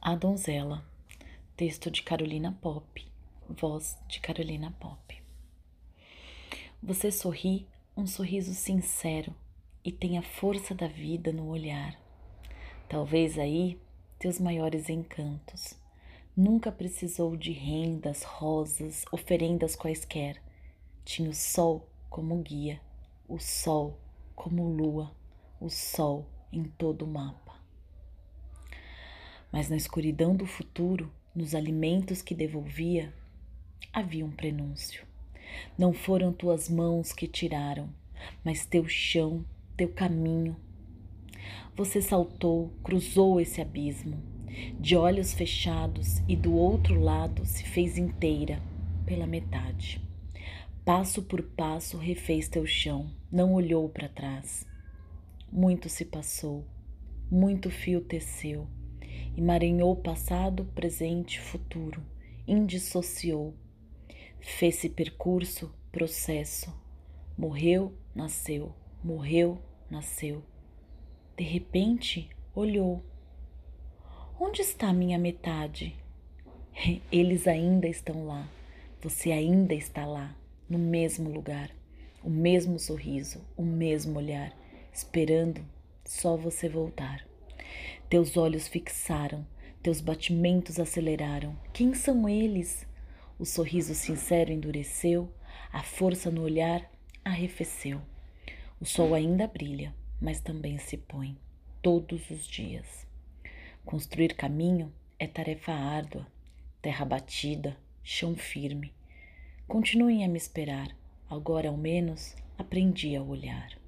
A Donzela, texto de Carolina Pop, voz de Carolina Pop. Você sorri um sorriso sincero e tem a força da vida no olhar. Talvez aí teus maiores encantos. Nunca precisou de rendas, rosas, oferendas quaisquer. Tinha o sol como guia, o sol como lua, o sol em todo o mapa mas na escuridão do futuro, nos alimentos que devolvia, havia um prenúncio. Não foram tuas mãos que tiraram, mas teu chão, teu caminho. Você saltou, cruzou esse abismo, de olhos fechados, e do outro lado se fez inteira, pela metade. Passo por passo refez teu chão, não olhou para trás. Muito se passou, muito fio teceu emaranhou passado, presente, futuro, indissociou, fez-se percurso, processo, morreu, nasceu, morreu, nasceu. De repente, olhou. Onde está minha metade? Eles ainda estão lá, você ainda está lá, no mesmo lugar, o mesmo sorriso, o mesmo olhar, esperando só você voltar. Teus olhos fixaram, teus batimentos aceleraram. Quem são eles? O sorriso sincero endureceu, a força no olhar arrefeceu. O sol ainda brilha, mas também se põe, todos os dias. Construir caminho é tarefa árdua, terra batida, chão firme. Continuem a me esperar, agora ao menos aprendi a olhar.